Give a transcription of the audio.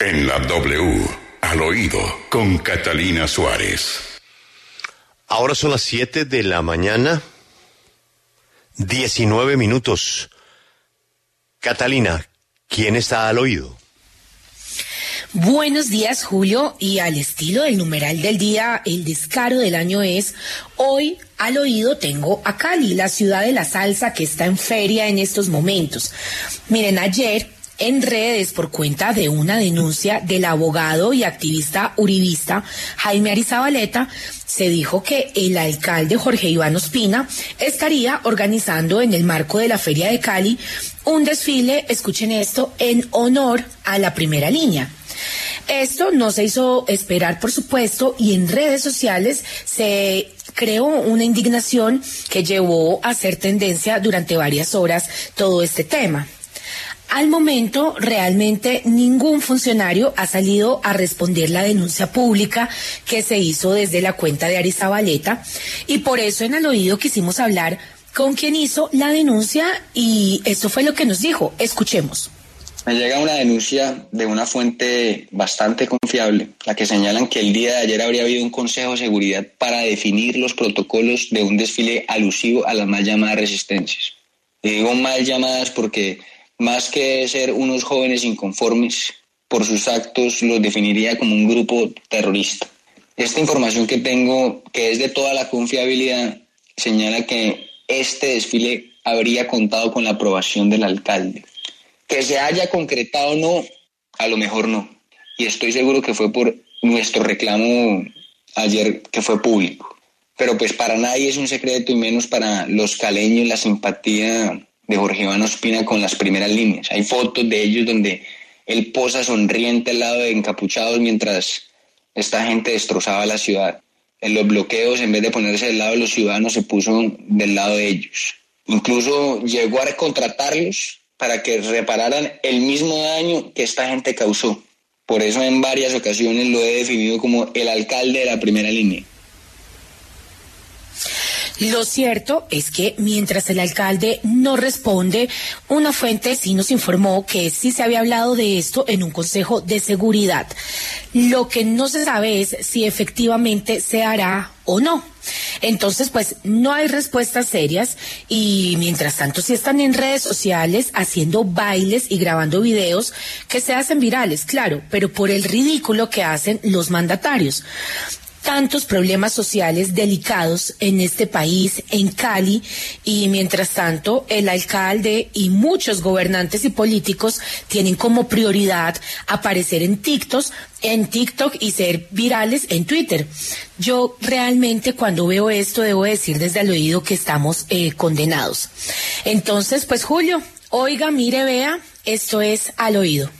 En la W, al oído, con Catalina Suárez. Ahora son las 7 de la mañana, 19 minutos. Catalina, ¿quién está al oído? Buenos días, Julio. Y al estilo del numeral del día, el descaro del año es, hoy al oído tengo a Cali, la ciudad de la salsa que está en feria en estos momentos. Miren, ayer en redes por cuenta de una denuncia del abogado y activista uribista Jaime Arizabaleta, se dijo que el alcalde Jorge Iván Ospina estaría organizando en el marco de la Feria de Cali un desfile, escuchen esto, en honor a la primera línea. Esto no se hizo esperar, por supuesto, y en redes sociales se creó una indignación que llevó a ser tendencia durante varias horas todo este tema. Al momento, realmente ningún funcionario ha salido a responder la denuncia pública que se hizo desde la cuenta de Arizabaleta y por eso en el oído quisimos hablar con quien hizo la denuncia y esto fue lo que nos dijo. Escuchemos. Me llega una denuncia de una fuente bastante confiable, la que señalan que el día de ayer habría habido un consejo de seguridad para definir los protocolos de un desfile alusivo a las mal llamadas resistencias. Y digo mal llamadas porque más que ser unos jóvenes inconformes por sus actos, los definiría como un grupo terrorista. Esta información que tengo, que es de toda la confiabilidad, señala que este desfile habría contado con la aprobación del alcalde. Que se haya concretado o no, a lo mejor no. Y estoy seguro que fue por nuestro reclamo ayer que fue público. Pero pues para nadie es un secreto y menos para los caleños la simpatía de Jorge Iván Ospina con las primeras líneas. Hay fotos de ellos donde él posa sonriente al lado de encapuchados mientras esta gente destrozaba la ciudad. En los bloqueos, en vez de ponerse del lado de los ciudadanos, se puso del lado de ellos. Incluso llegó a contratarlos para que repararan el mismo daño que esta gente causó. Por eso en varias ocasiones lo he definido como el alcalde de la primera línea. Lo cierto es que mientras el alcalde no responde, una fuente sí nos informó que sí se había hablado de esto en un consejo de seguridad. Lo que no se sabe es si efectivamente se hará o no. Entonces, pues no hay respuestas serias y mientras tanto sí están en redes sociales haciendo bailes y grabando videos que se hacen virales, claro, pero por el ridículo que hacen los mandatarios tantos problemas sociales delicados en este país, en Cali, y mientras tanto el alcalde y muchos gobernantes y políticos tienen como prioridad aparecer en TikTok, en TikTok y ser virales en Twitter. Yo realmente cuando veo esto debo decir desde el oído que estamos eh, condenados. Entonces, pues Julio, oiga, mire, vea, esto es al oído.